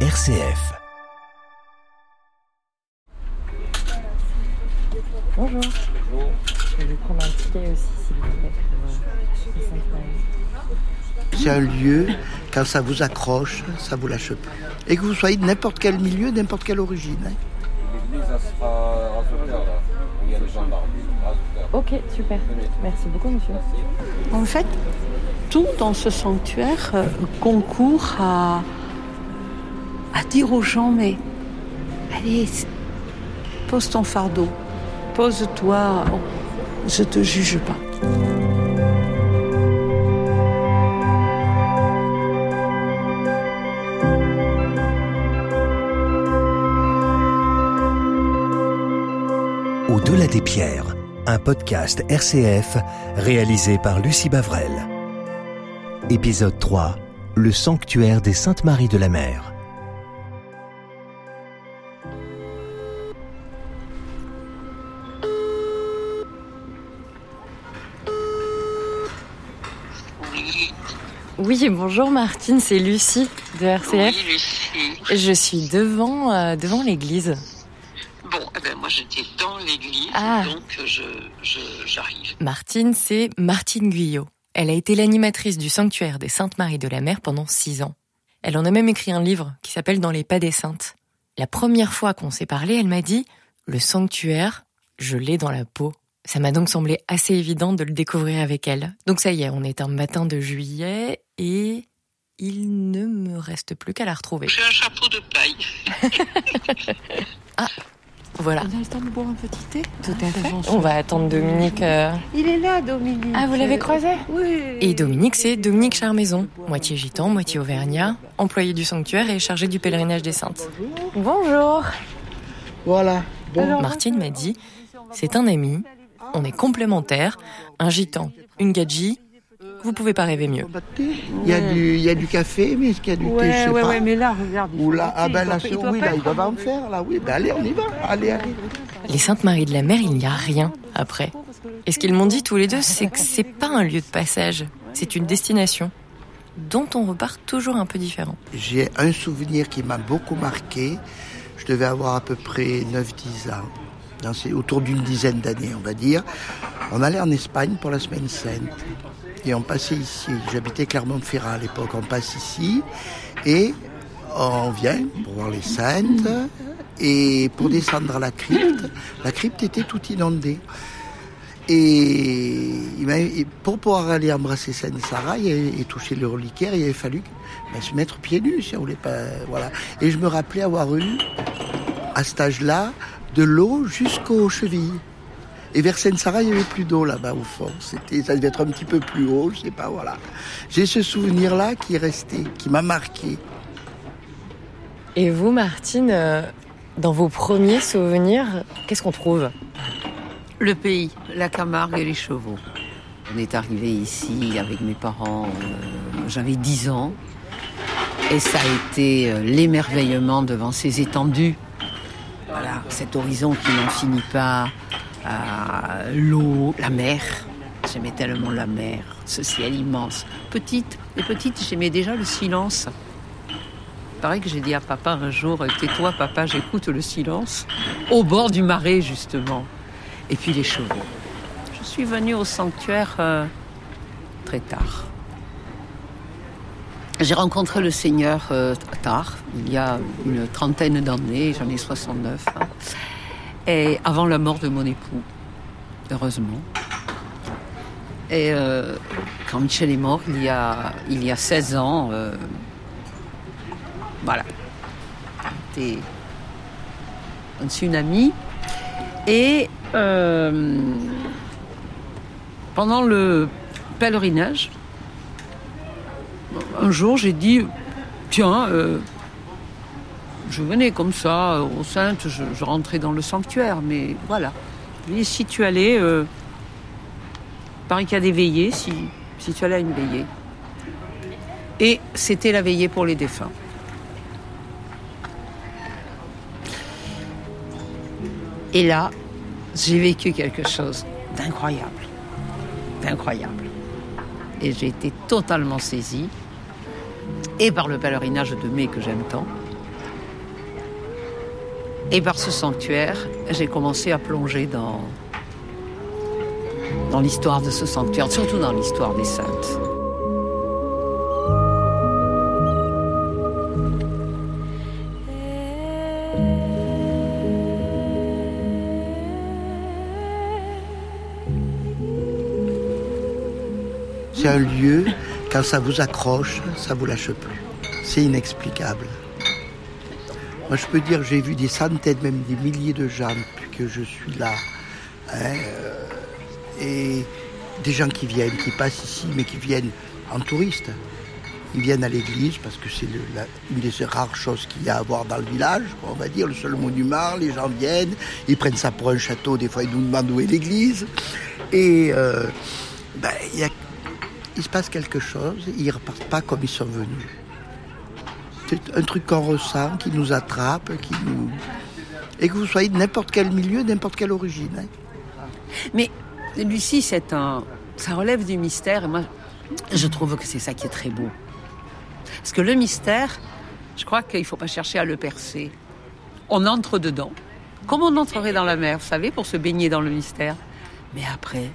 RCF. Bonjour. Je vais prendre un ticket aussi, s'il vous plaît, pour euh. C'est un lieu, quand ça vous accroche, ça vous lâche plus. Et que vous soyez de n'importe quel milieu, n'importe quelle origine. hein. L'église, ça sera il y a les gendarmes. Ok, super. Merci beaucoup, monsieur. En fait, tout dans ce sanctuaire euh, concourt à, à dire aux gens, mais allez, pose ton fardeau, pose-toi, je te juge pas. Au-delà des pierres, un podcast RCF réalisé par Lucie Bavrel. Épisode 3 Le sanctuaire des Saintes Maries de la Mer. Oui, bonjour Martine, c'est Lucie de RCF. Oui, Lucie. Je suis devant, euh, devant l'église. Bon, eh ben, moi j'étais dans l'église, Ah. donc je, je, j'arrive. Martine, c'est Martine Guyot. Elle a été l'animatrice du sanctuaire des Saintes Maries de la Mer pendant six ans. Elle en a même écrit un livre qui s'appelle Dans les pas des saintes. La première fois qu'on s'est parlé, elle m'a dit Le sanctuaire, je l'ai dans la peau. Ça m'a donc semblé assez évident de le découvrir avec elle. Donc ça y est, on est un matin de juillet et il ne me reste plus qu'à la retrouver. J'ai un chapeau de paille. Voilà. On a le temps de boire un petit thé? Tout à fait. On va attendre Dominique. euh, Il est là, Dominique. Ah, vous l'avez croisé? Oui. Et Dominique, c'est Dominique Charmaison, moitié gitan, moitié auvergnat, employé du sanctuaire et chargé du pèlerinage des Saintes. Bonjour Voilà. Bon, Martine m'a dit, c'est un ami, on est complémentaires, un gitan, une gadji, vous pouvez pas rêver mieux. pas de thé. Il y, a du, il y a du café, mais est-ce qu'il y a du thé Je sais ouais, pas. ouais, mais là, regarde. Ou là, ah ben là, il oui, là, ils doivent en faire, là, oui. Ben allez, on y va. Allez, allez. Les Saintes Maries de la Mer, il n'y a rien après. Et ce qu'ils m'ont dit tous les deux, c'est que c'est pas un lieu de passage, c'est une destination dont on repart toujours un peu différent. J'ai un souvenir qui m'a beaucoup marqué. Je devais avoir à peu près 9-10 ans. Dans ces- autour d'une dizaine d'années, on va dire. On allait en Espagne pour la semaine sainte. Et on passait ici. J'habitais Clermont-Ferrand à l'époque. On passe ici. Et on vient pour voir les saintes. Et pour descendre à la crypte, la crypte était toute inondée. Et pour pouvoir aller embrasser Sainte Sarah et, toucher le reliquaire, il avait fallu ben, se mettre pieds nus si on pas. Voilà. Et je me rappelais avoir eu, à cet âge-là, de l'eau jusqu'aux chevilles. Et vers Sainte Sarah, il n'y avait plus d'eau là-bas au fond. C'était, ça devait être un petit peu plus haut, je sais pas, voilà. J'ai ce souvenir-là qui est resté, qui m'a marqué. Et vous, Martine, euh, dans vos premiers souvenirs, qu'est-ce qu'on trouve? Le pays, la Camargue et les chevaux. On est arrivé ici avec mes parents, euh, j'avais 10 ans, et ça a été euh, l'émerveillement devant ces étendues. Cet horizon qui n'en finit pas, euh, l'eau, la mer. J'aimais tellement la mer, ce ciel immense. Petite, et petite, j'aimais déjà le silence. Pareil que j'ai dit à papa un jour, tais-toi papa, j'écoute le silence, au bord du marais justement. Et puis les chevaux. Je suis venue au sanctuaire euh, très tard. J'ai rencontré le Seigneur euh, tard, il y a une trentaine d'années, j'en ai 69, hein, et avant la mort de mon époux, heureusement. Et euh, quand Michel est mort, il y a, il y a 16 ans, euh, voilà, c'était un tsunami. Et euh, pendant le pèlerinage, un jour j'ai dit tiens, euh, je venais comme ça aux Saintes, je, rentrais dans le sanctuaire, mais voilà. Et si tu allais, euh, paraît qu'il y a des veillées, si, si tu allais à une veillée. Et c'était la veillée pour les défunts. Et là, j'ai vécu quelque chose d'incroyable. D'incroyable. Et j'ai été totalement saisie, et par le pèlerinage de mai que j'aime tant, Et par ce sanctuaire, j'ai commencé à plonger dans, l'histoire de ce sanctuaire, surtout dans l'histoire des saintes. C'est un lieu, ça vous accroche, ça vous lâche plus. C'est inexplicable. Moi, je peux dire, j'ai vu des centaines, même des milliers de gens depuis que je suis là. hein, euh, et des gens qui viennent, qui passent ici, mais qui viennent en touriste. Ils viennent à l'église parce que c'est une des rares choses qu'il y a à voir dans le village, on va dire, le seul monument. Les gens viennent, ils prennent ça pour un château, des fois ils nous demandent où est l'église. Et euh, ben, il y a- il se passe quelque chose, ils repartent pas comme ils sont venus. C'est un truc qu'on ressent, qui nous attrape, qui nous... Et que vous soyez de n'importe quel milieu, n'importe quelle origine. hein. Mais Lucie, c'est un, ça relève du mystère. Et moi, je trouve que c'est ça qui est très beau. Parce que le mystère, je crois qu'il ne faut pas chercher à le percer. On entre dedans, comme on entrerait dans la mer, vous savez, pour se baigner dans le mystère. Mais après,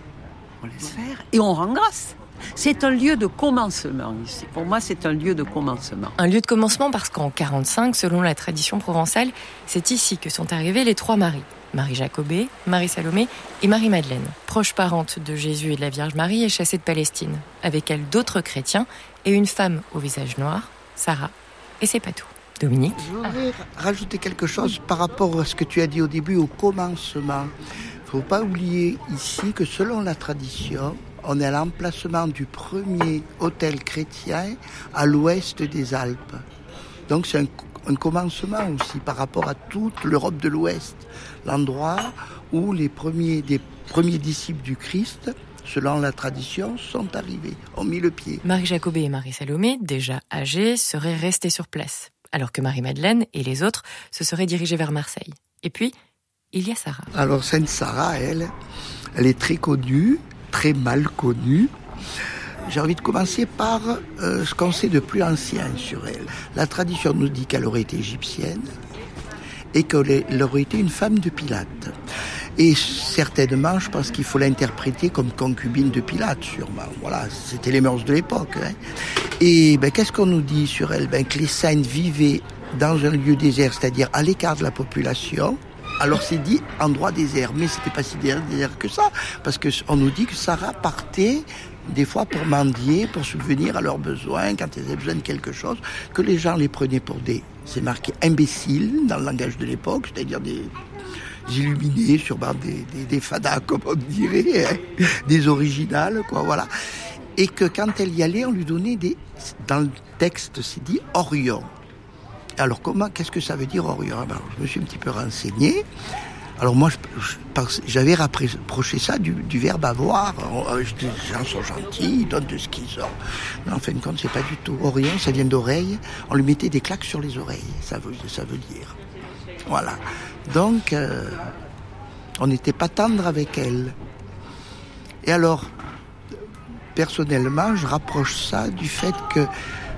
on laisse faire et on rend grâce. C'est un lieu de commencement ici. Pour moi, c'est un lieu de commencement. Un lieu de commencement parce qu'en 45, selon la tradition provençale, c'est ici que sont arrivés les trois Maries. Marie Jacobée, Marie Salomé et Marie-Madeleine, proche parente de Jésus et de la Vierge Marie et chassée de Palestine. Avec elle, d'autres chrétiens et une femme au visage noir, Sarah. Et c'est pas tout. Dominique Je voudrais rajouter quelque chose par rapport à ce que tu as dit au début, au commencement. Il ne faut pas oublier ici que selon la tradition, on est à l'emplacement du premier hôtel chrétien à l'ouest des Alpes. Donc c'est un, un commencement aussi par rapport à toute l'Europe de l'Ouest. L'endroit où les premiers, des premiers disciples du Christ, selon la tradition, sont arrivés, ont mis le pied. Marie Jacobée et Marie Salomé, déjà âgées, seraient restées sur place, alors que Marie-Madeleine et les autres se seraient dirigés vers Marseille. Et puis, il y a Sarah. Alors Sainte Sarah, elle, elle est très connue, très mal connue. J'ai envie de commencer par euh, ce qu'on sait de plus ancien sur elle. La tradition nous dit qu'elle aurait été égyptienne et qu'elle aurait été une femme de Pilate. Et certainement, je pense qu'il faut l'interpréter comme concubine de Pilate, sûrement. Voilà, c'était les mœurs de l'époque. hein. Et ben, qu'est-ce qu'on nous dit sur elle? Ben, Que les saintes vivaient dans un lieu désert, c'est-à-dire à l'écart de la population. Alors c'est dit endroit désert, mais c'était pas si désert que ça, parce que on nous dit que Sarah partait des fois pour mendier, pour subvenir à leurs besoins, quand elles avaient besoin de quelque chose, que les gens les prenaient pour des, c'est marqué imbéciles dans le langage de l'époque, c'est-à-dire des illuminés, sûrement des, des, des fadas, comme on dirait, hein, des originales, quoi, voilà. Et que quand elle y allait, on lui donnait des, dans le texte, c'est dit Orion. Alors comment, qu'est-ce que ça veut dire Orion Ah ben, Je me suis un petit peu renseigné. Alors moi, j'avais rapproché ça du, verbe avoir. Je dis, Les gens sont gentils, ils donnent de ce qu'ils ont. Mais en fin de compte, c'est pas du tout. Orion, ça vient d'oreille. On lui mettait des claques sur les oreilles. Ça veut, ça veut dire. Voilà. Donc, euh, on n'était pas tendre avec elle. Et alors, personnellement, je rapproche ça du fait que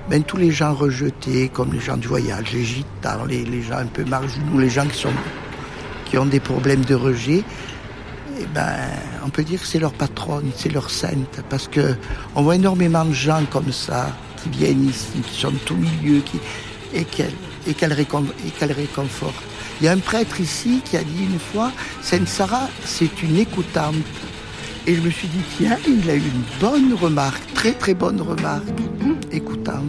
ben, tous les gens rejetés, comme les gens du voyage, les gitans, les, gens un peu marginaux, les gens qui, ont des problèmes de rejet, eh ben, on peut dire que c'est leur patronne, c'est leur sainte, parce que on voit énormément de gens comme ça qui viennent ici, qui sont tout milieu, qui, et qu'elle et qu'elle récon- et qu'elle réconforte. Il y a un prêtre ici qui a dit une fois, Sainte Sarah, c'est une écoutante. Et je me suis dit, tiens, il a eu une bonne remarque, très très bonne remarque, écoutante.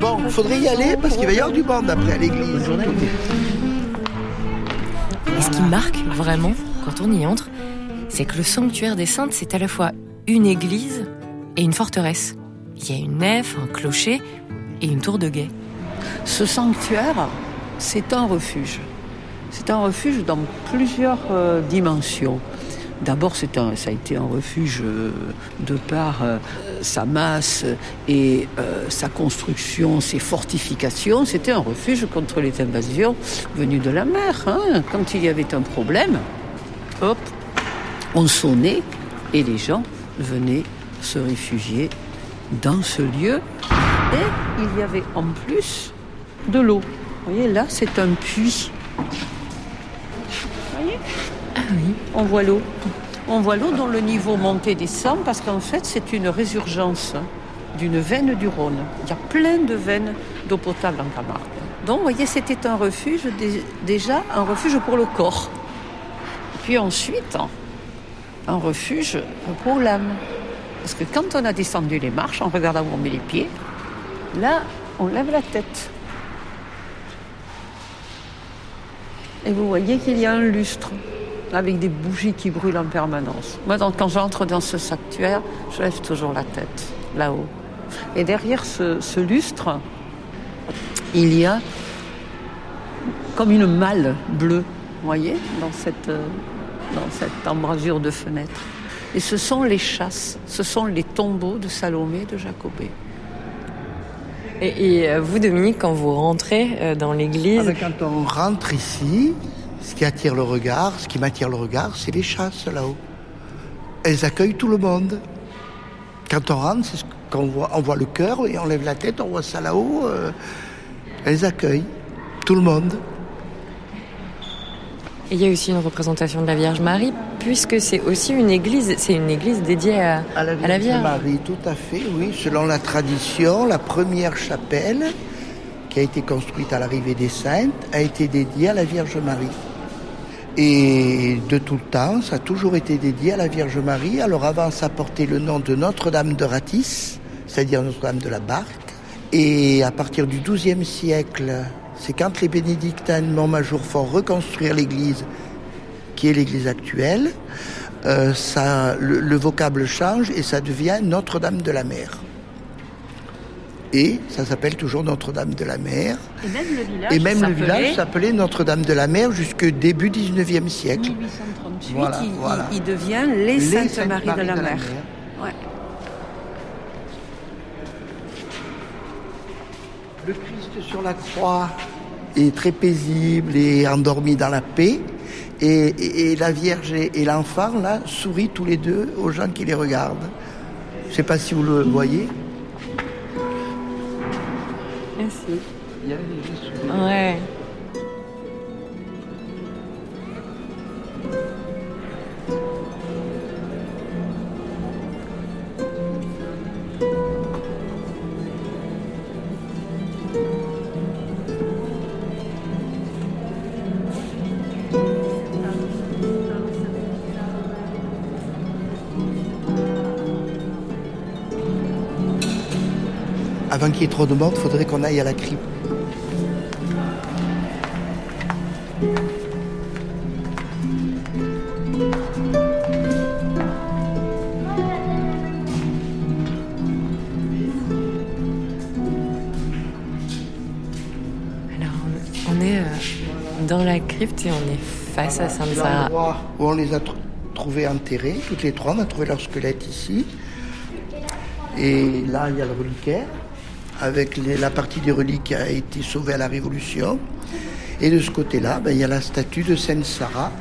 Bon, faudrait y aller parce qu'il va y avoir du monde après à l'église. Et ce qui marque vraiment, quand on y entre, c'est que le sanctuaire des saintes, c'est à la fois une église et une forteresse. Il y a une nef, un clocher et une tour de guet. Ce sanctuaire, c'est un refuge. C'est un refuge dans plusieurs euh, dimensions. D'abord, ça a été un refuge euh, de par euh, sa masse et sa construction, ses fortifications. C'était un refuge contre les invasions venues de la mer. hein. Quand il y avait un problème, on sonnait Et les gens venaient se réfugier dans ce lieu. Et il y avait en plus de l'eau. Vous voyez, là, c'est un puits. Vous voyez? Ah oui. On voit l'eau. On voit l'eau dont le niveau monte et descend parce qu'en fait, c'est une résurgence d'une veine du Rhône. Il y a plein de veines d'eau potable en Camargue. Donc, vous voyez, c'était un refuge, dé- déjà un refuge pour le corps. Puis ensuite, un refuge pour l'âme. Parce que quand on a descendu les marches, en regardant où on met les pieds, là, on lève la tête. Et vous voyez qu'il y a un lustre avec des bougies qui brûlent en permanence. Moi, donc, quand j'entre dans ce sanctuaire, je lève toujours la tête, là-haut. Et derrière ce, lustre, il y a comme une malle bleue, vous voyez, dans cette, euh, dans cette embrasure de fenêtre. Et ce sont les chasses, ce sont les tombeaux de Salomé et de Jacobé. Et, et, euh, vous, Dominique, quand vous rentrez euh, dans l'église, Ah ben, quand on rentre ici, ce qui attire le regard, ce qui m'attire le regard, c'est les chasses là-haut. Elles accueillent tout le monde. Quand on rentre, c'est ce qu'on voit. On voit le cœur et on lève la tête, on voit ça là-haut. euh, elles accueillent tout le monde. il y a aussi une représentation de la Vierge Marie, puisque c'est aussi une église, c'est une église dédiée à, À la à la Vierge Vierge. Marie, tout à fait, oui. Selon la tradition, la première chapelle qui a été construite à l'arrivée des Saintes a été dédiée à la Vierge Marie. Et de tout le temps, ça a toujours été dédié à la Vierge Marie. Alors avant, ça portait le nom de Notre-Dame de Ratis, c'est-à-dire Notre-Dame de la Barque. Et à partir du XIIe siècle, c'est quand les bénédictins de Montmajour font reconstruire l'église, qui est l'église actuelle, euh, ça, le, le vocable change et ça devient Notre-Dame de la Mer. Et ça s'appelle toujours Notre-Dame de la Mer. Et même le village, Et même le s'appelait- village s'appelait Notre-Dame de la Mer jusque début 19e siècle. 1838, Voilà, il, voilà. il- il devient les, Les Saintes Marie de la Mer. Ouais. Le Christ sur la croix est très paisible et endormi dans la paix. Et, et- et la Vierge et, et l'enfant, là, sourient tous les deux aux gens qui les regardent. Je ne sais pas si vous le voyez. Merci. Il y a des. Ouais. Avant qu'il y ait trop de monde, il faudrait qu'on aille à la crypte. Alors, on est euh, dans la crypte et on est face à. L'endroit où on les a tr- trouvés enterrés, toutes les trois, on a trouvé leur squelette ici. Et là, il y a le reliquaire, avec les- la partie des reliques qui a été sauvée à la Révolution. Et de ce côté-là, ben, il y a la statue de Sainte Sarah.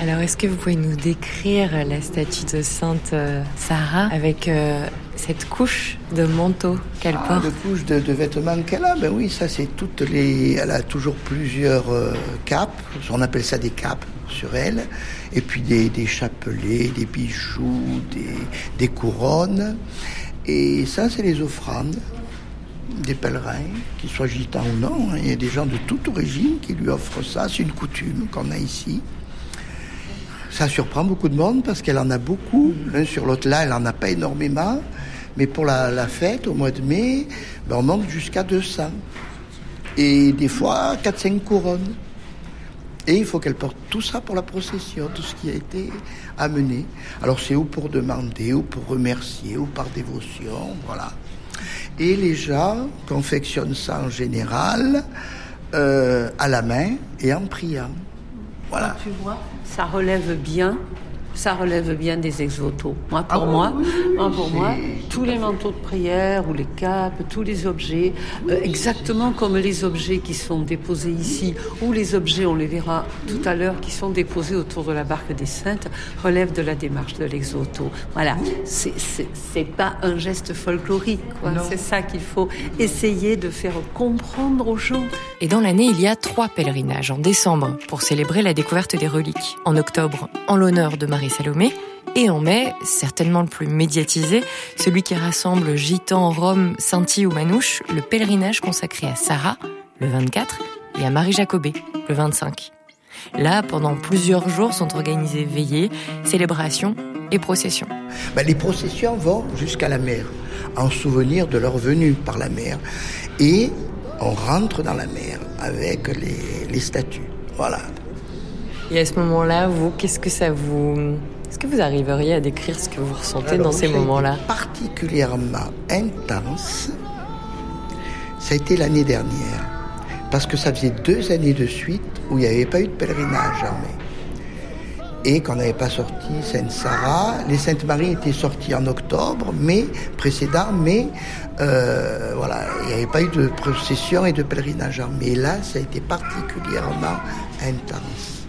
Alors, est-ce que vous pouvez nous décrire la statue de Sainte euh, Sarah avec euh, cette couche de manteau qu'elle Ah, porte? de couches de, de vêtements qu'elle a, ben oui, ça c'est toutes les. Elle a toujours plusieurs euh, capes, on appelle ça des capes sur elle, et puis des, des chapelets, des bijoux, des, des couronnes. Et ça, c'est les offrandes des pèlerins, qu'ils soient gitans ou non. hein. Il y a des gens de toute origine qui lui offrent ça. C'est une coutume qu'on a ici. Ça surprend beaucoup de monde parce qu'elle en a beaucoup. L'un sur l'autre, là, elle en a pas énormément. Mais pour la, fête, au mois de mai, ben, on monte jusqu'à 200. Et des fois, 4-5 couronnes. Et il faut qu'elle porte tout ça pour la procession, tout ce qui a été amené. Alors c'est ou pour demander, ou pour remercier, ou par dévotion, voilà. Et les gens confectionnent ça en général euh, à la main et en priant. Voilà. Tu vois, ça relève bien ça relève bien des ex-voto. Moi, Ah pour oui, moi, oui, oui, moi, pour moi, tous les manteaux de prière ou les capes, tous les objets, euh, exactement comme les objets qui sont déposés ici, ou les objets, on les verra tout à l'heure, qui sont déposés autour de la barque des Saintes, relèvent de la démarche de l'ex-voto. Voilà, c'est pas un geste folklorique, quoi. C'est ça qu'il faut essayer de faire comprendre aux gens. Et dans l'année, il y a trois pèlerinages en décembre pour célébrer la découverte des reliques. En octobre, en l'honneur de Marie-Salomé. Et en mai, certainement le plus médiatisé, celui qui rassemble gitans, roms, Sinti ou Manouches, le pèlerinage consacré à Sarah, le 24, et à Marie Jacobé, le 25. Là, pendant plusieurs jours sont organisées veillées, célébrations et processions. Ben, les processions vont jusqu'à la mer, en souvenir de leur venue par la mer. Et on rentre dans la mer avec les, les statues. Voilà. Et à ce moment-là, vous, qu'est-ce que ça vous... Est-ce que vous arriveriez à décrire ce que vous ressentez Alors, dans ces moments-là? Particulièrement intense, ça a été l'année dernière. Parce que ça faisait deux années de suite où il n'y avait pas eu de pèlerinage jamais. Et qu'on n'avait pas sorti Sainte-Sarah. Les Saintes-Maries étaient sorties en octobre, mais précédent, mais euh, voilà, il n'y avait pas eu de procession et de pèlerinage. Mais là, ça a été particulièrement intense.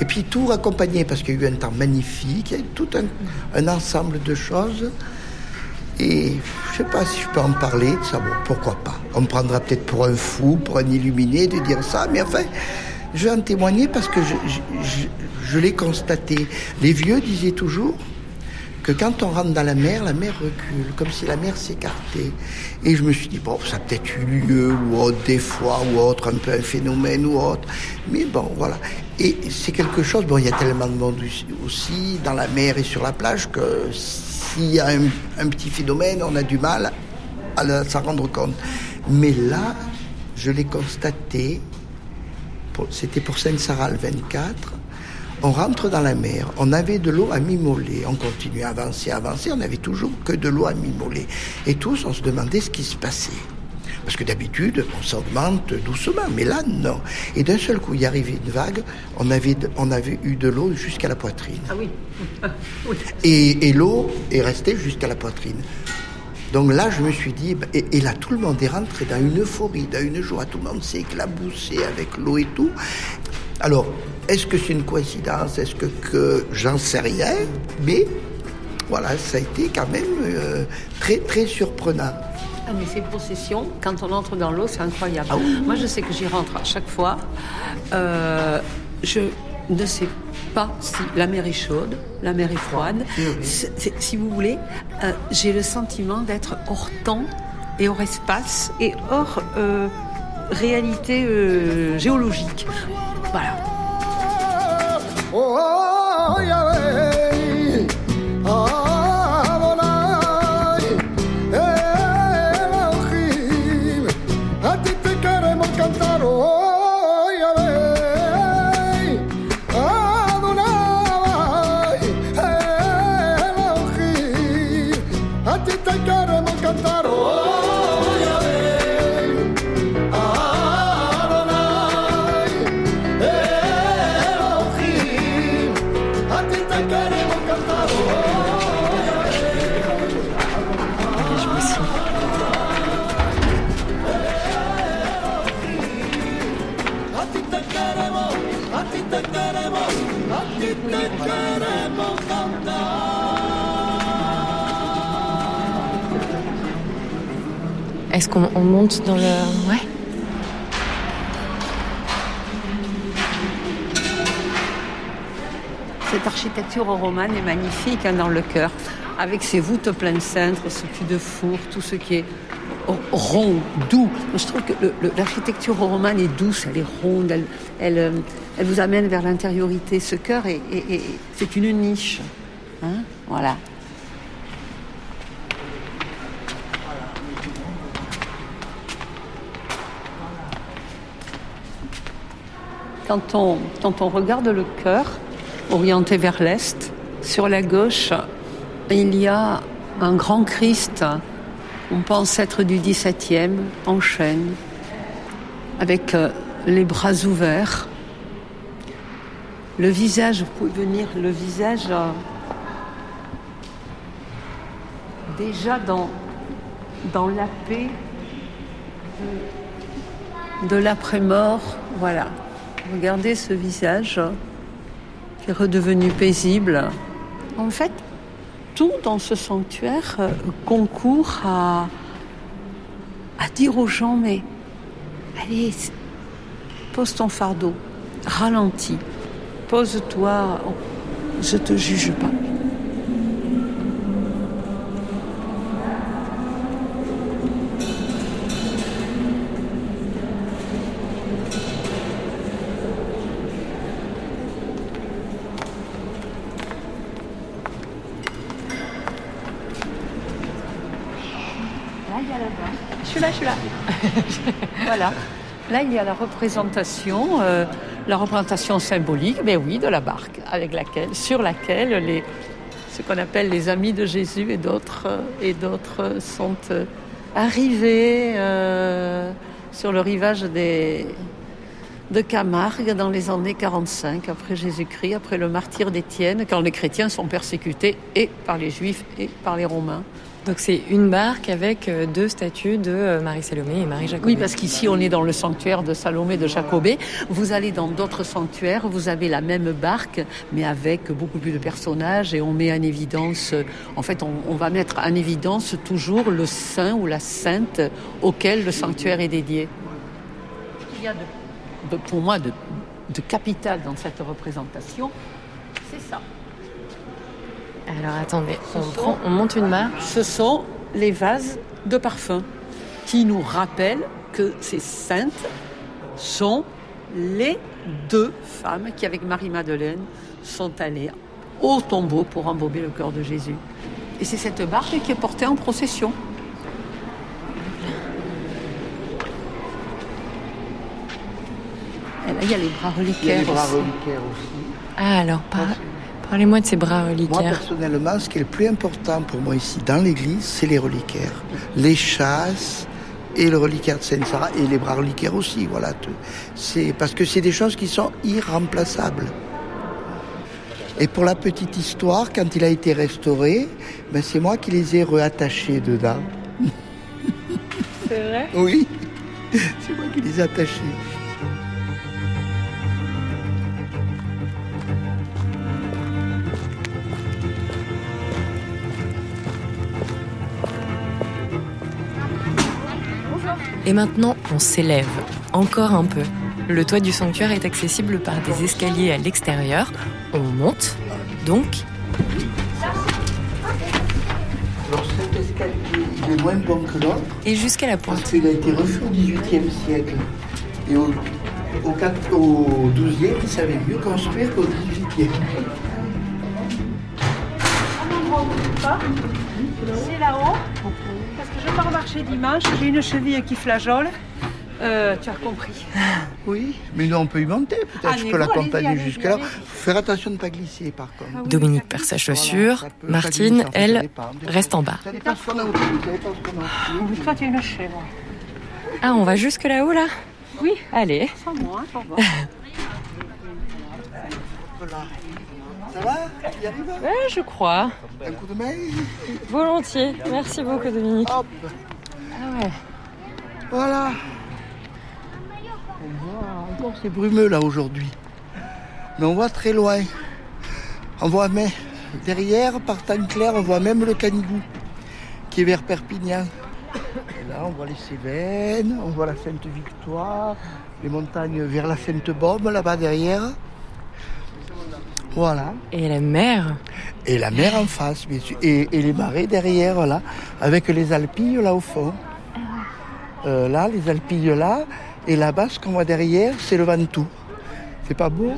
Et puis tout accompagné, parce qu'il y a eu un temps magnifique, il y a eu tout un, ensemble de choses. Et je sais pas si je peux en parler ça, bon, pourquoi pas. On me prendra peut-être pour un fou, pour un illuminé de dire ça, mais enfin, je vais en témoigner parce que je, je l'ai constaté. Les vieux disaient toujours que quand on rentre dans la mer, la mer recule, comme si la mer s'écartait. Et je me suis dit, bon, ça a peut-être eu lieu, ou autre, des fois, ou autre, un peu un phénomène, ou autre. Mais bon, voilà. Et c'est quelque chose, bon, il y a tellement de monde aussi, dans la mer et sur la plage, que s'il y a un, petit phénomène, on a du mal à s'en rendre compte. Mais là, je l'ai constaté, c'était pour Sainte-Sarah le 24, on rentre dans la mer, on avait de l'eau à mimoler, on continuait à avancer, avancer, on n'avait toujours que de l'eau à mimoler. Et tous, on se demandait ce qui se passait. Parce que d'habitude, on s'augmente doucement, mais là, non. Et d'un seul coup, il y arrivait une vague, on avait, de- on avait eu de l'eau jusqu'à la poitrine. Ah oui. Et, et l'eau est restée jusqu'à la poitrine. Donc là, je me suis dit, bah, et, et là, tout le monde est rentré dans une euphorie, dans une joie. Tout le monde s'est éclaboussé avec l'eau et tout. Alors, est-ce que c'est une coïncidence? Est-ce que, que j'en sais rien? Mais voilà, ça a été quand même euh, très, très surprenant. Ah, mais ces processions, quand on entre dans l'eau, c'est incroyable. Ah oui. Moi, je sais que j'y rentre à chaque fois. Euh, je ne sais pas si la mer est chaude, la mer est froide. Si vous voulez, euh, j'ai le sentiment d'être hors temps et hors espace et hors euh, réalité euh, géologique. Voilà. Oh, Yahweh, A ti te queremos, a ti te queremos, a ti te queremos cantar. Est-ce qu'on on monte dans le... Ouais Cette architecture romane est magnifique hein, dans le cœur, avec ses voûtes pleines cintre, ce cul de four, tout ce qui est rond, doux. Je trouve que l'architecture romane est douce, elle est ronde, elle, euh, vous amène vers l'intériorité. Ce cœur, est- c'est une niche. hein, voilà. Quand on, quand on regarde le cœur, orienté vers l'est, sur la gauche, il y a un grand Christ, on pense être du XVIIe, en chêne, avec euh, les bras ouverts, Le visage, vous pouvez venir, le visage euh, déjà dans, dans la paix de, de l'après-mort. Voilà. Regardez ce visage euh, qui est redevenu paisible. En fait, dans ce sanctuaire euh, concourt à, à dire aux gens, mais allez, pose ton fardeau, ralentis, pose-toi, je te juge pas. Je suis là, je suis là. voilà. Là, il y a la représentation, euh, la représentation symbolique, mais oui, de la barque, avec laquelle, sur laquelle les, ce qu'on appelle les amis de Jésus et d'autres euh, et d'autres sont euh, arrivés sur le rivage des, de Camargue dans les années 45 après Jésus-Christ, après le martyr d'Étienne, quand les chrétiens sont persécutés et par les juifs et par les romains. Donc c'est une barque avec euh, deux statues de euh, Marie-Salomé et Marie-Jacobée. Oui, parce qu'ici, on est dans le sanctuaire de Salomé de Jacobée. Vous allez dans d'autres sanctuaires, vous avez la même barque, mais avec beaucoup plus de personnages et on met en évidence, euh, en fait, on, va mettre en évidence toujours le saint ou la sainte auquel le sanctuaire est dédié. Il y a de, pour moi de capital dans cette représentation, c'est ça. Alors attendez, on, prend, on monte une marche. Ce sont les vases de parfum qui nous rappellent que ces saintes sont les deux femmes qui, avec Marie-Madeleine, sont allées au tombeau pour embober le corps de Jésus. Et c'est cette barque qui est portée en procession. Et là, il y a les bras Il y a reliquaires. les bras aussi. reliquaires aussi. Ah alors, par- parlez-moi de ces bras Moi, reliquaires. personnellement, ce qui est le plus important pour moi ici dans l'église, c'est les reliquaires. Les chasses et le reliquaire de Sainte-Sarah et les bras reliquaires aussi. Voilà. tout. C'est parce que c'est des choses qui sont irremplaçables. Et pour la petite histoire, quand il a été restauré, ben c'est moi qui les ai reattachés dedans. C'est vrai? Oui, c'est moi qui les ai attachés. Et maintenant, on s'élève. Encore un peu. Le toit du sanctuaire est accessible par des escaliers à l'extérieur. On monte, donc, Alors cet escalier, il est moins bon que l'autre. et jusqu'à la Parce pointe. qu'il a été refait au XVIIIe siècle. Et au, au, quat- au XIIe, il savait mieux construire qu'au XVIIIe. C'est là-haut, marcher dimanche, j'ai une cheville qui flageole. Euh, tu as compris. Oui, mais nous on peut y monter, peut-être. Ah, je mais peux l'accompagner jusque-là. faire attention de ne pas glisser par contre. Ah oui, Dominique perd sa chaussure. peut- Martine, elle, reste en bas. Ça dépend ce qu'on a. Toi, tu es une chèvre. Ah, on va jusque là-haut, là? Oui. Allez. Sans moi, sans moi. Voilà. Ça va Tu y arrives Ouais, je crois. Un coup de main Volontiers. Merci beaucoup, Dominique. Hop Ah ouais. Voilà. On voit encore c'est brumeux là aujourd'hui. Mais on voit très loin. On voit même derrière, par temps clair, on voit même le Canigou qui est vers Perpignan. Et là, on voit les Cévennes, on voit la Sainte Victoire, les montagnes vers la Sainte Baume là-bas derrière. Voilà. Et la mer Et la mer en face, bien sûr. Et, et les marais derrière, là, avec les Alpilles là au fond. Euh, là, les Alpilles là, et là-bas, ce qu'on voit derrière, c'est le Ventoux. C'est pas beau?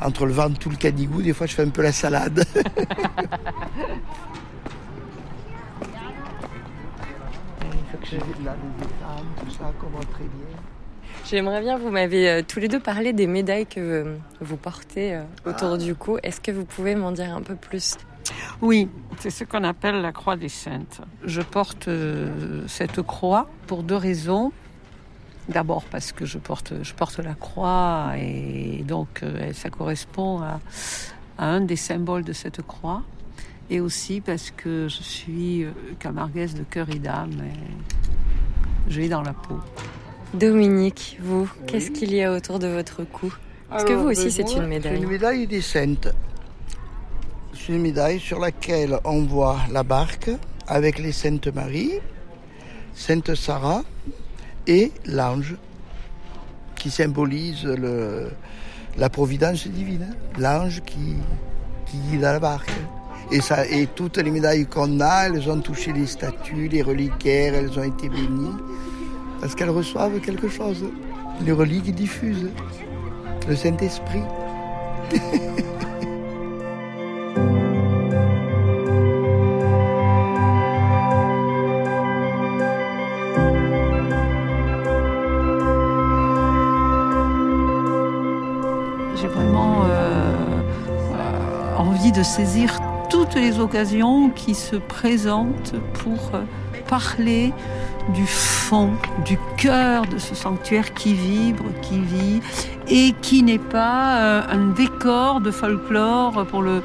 Entre le Ventoux et le Canigou, des fois, je fais un peu la salade. Là, les étables, tout ça, qu'on voit très bien. J'aimerais bien, vous m'avez euh, tous les deux parlé des médailles que euh, vous portez euh, autour du cou. Est-ce que vous pouvez m'en dire un peu plus? Oui, c'est ce qu'on appelle la croix des saintes. Je porte euh, cette croix pour deux raisons. D'abord parce que je porte, je porte la croix et donc euh, ça correspond à, à un des symboles de cette croix. Et aussi parce que je suis camarguaise de cœur et d'âme et je vis dans la peau. Dominique, vous, qu'est-ce qu'il y a autour de votre cou? Parce que vous aussi, ben, c'est une C'est médaille. une médaille des saintes. C'est une médaille sur laquelle on voit la barque avec les Saintes Marie, Sainte Sarah et l'ange qui symbolise le, la providence divine. L'ange qui, qui guide la barque. Et, ça, et toutes les médailles qu'on a, elles ont touché les statues, les reliquaires, elles ont été bénies parce qu'elles reçoivent quelque chose. Les reliques diffusent le Saint-Esprit. J'ai vraiment euh, euh, envie de saisir toutes les occasions qui se présentent pour euh, parler du fond, du cœur de ce sanctuaire qui vibre, qui vit et qui n'est pas euh, un décor de folklore pour, le,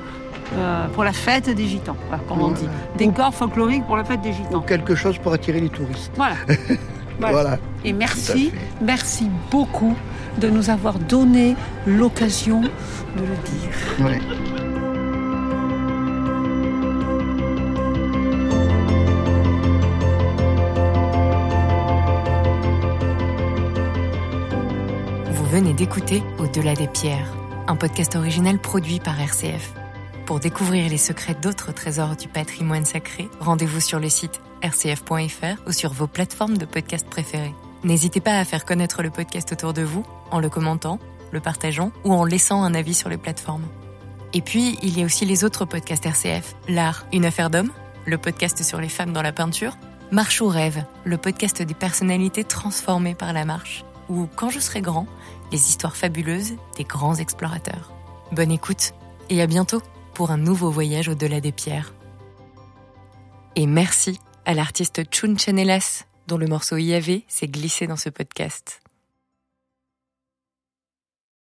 euh, pour la fête des gitans, voilà, comme on dit. Décor folklorique pour la fête des gitans. Quelque chose pour attirer les touristes. Voilà. Voilà. Voilà. Et merci, merci beaucoup de nous avoir donné l'occasion de le dire. Ouais. Venez d'écouter Au-delà des pierres, un podcast original produit par RCF. Pour découvrir les secrets d'autres trésors du patrimoine sacré, rendez-vous sur le site rcf.fr ou sur vos plateformes de podcast préférées. N'hésitez pas à faire connaître le podcast autour de vous en le commentant, le partageant ou en laissant un avis sur les plateformes. Et puis, il y a aussi les autres podcasts RCF. L'art, une affaire d'homme, le podcast sur les femmes dans la peinture, Marche ou rêve, le podcast des personnalités transformées par la marche, ou Quand je serai grand, les histoires fabuleuses des grands explorateurs. Bonne écoute et à bientôt pour un nouveau voyage au-delà des pierres. Et merci à l'artiste Chun Chanelas, dont le morceau IAV s'est glissé dans ce podcast.